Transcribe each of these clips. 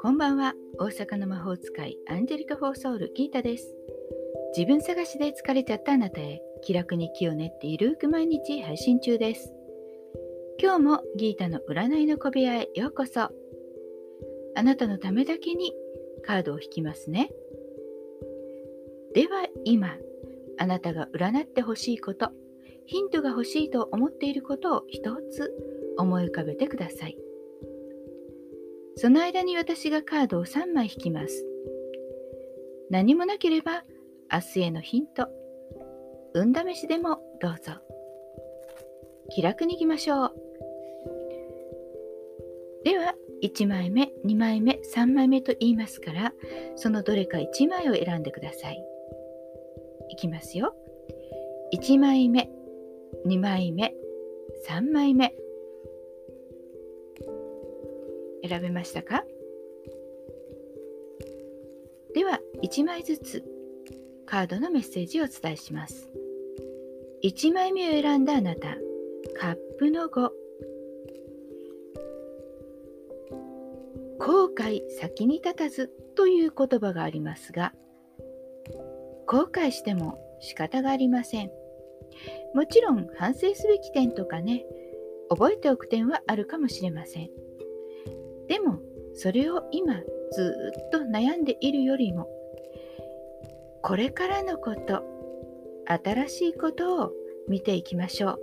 こんばんは。大阪の魔法使いアンジェリカ・フォーソウルギータです。自分探しで疲れちゃったあなたへ気楽に気を練っているく毎日配信中です。今日もギータの占いの小部屋へようこそ。あなたのためだけにカードを引きますね。では今あなたが占ってほしいことヒントが欲しいと思っていることを一つ思い浮かべてください。その間に私がカードを3枚引きます。何もなければ明日へのヒント。運試しでもどうぞ。気楽にいきましょう。では1枚目2枚目3枚目と言いますからそのどれか1枚を選んでください。いきますよ。1枚目2枚目3枚目。選べましたか？では1枚ずつカードのメッセージをお伝えします。1枚目を選んだあなたカップの5後悔先に立たずという言葉がありますが後悔しても仕方がありません。もちろん反省すべき点とかね覚えておく点はあるかもしれませんでもそれを今ずっと悩んでいるよりもこれからのこと新しいことを見ていきましょう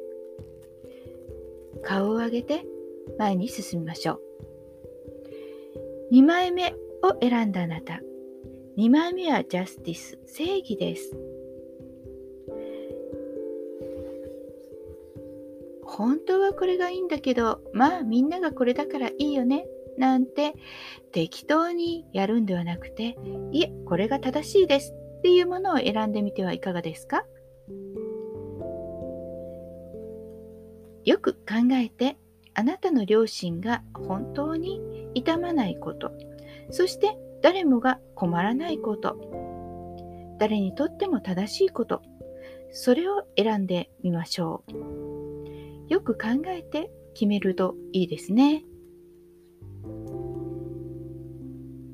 顔を上げて前に進みましょう2枚目を選んだあなた。2枚目はジャスティス、正義です。本当はこれがいいんだけど、まあみんながこれだからいいよね、なんて適当にやるんではなくて、いえ、これが正しいですっていうものを選んでみてはいかがですか？よく考えてあなたの両親が本当に痛まないことそして誰もが困らないこと誰にとっても正しいことそれを選んでみましょう。よく考えて決めるといいですね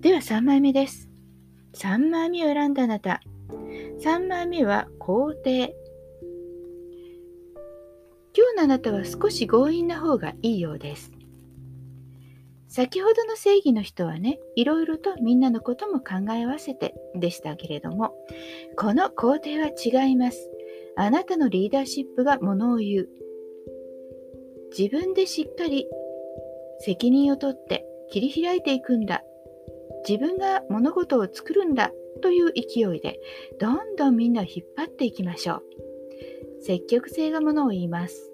では3枚目です3枚目を選んだあなた3枚目は肯定今日のあなたは少し強引な方がいいようです。先ほどの正義の人はね、いろいろとみんなのことも考え合わせてでしたけれども、この肯定は違います。あなたのリーダーシップがものを言う。自分でしっかり責任を取って切り開いていくんだ。自分が物事を作るんだという勢いで、どんどんみんなを引っ張っていきましょう。積極性がものを言います。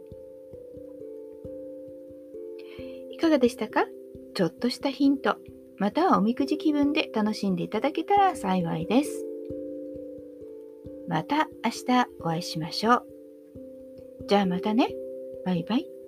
いかがでしたか？ちょっとしたヒント、またはおみくじ気分で楽しんでいただけたら幸いです。また明日お会いしましょう。じゃあまたね。バイバイ。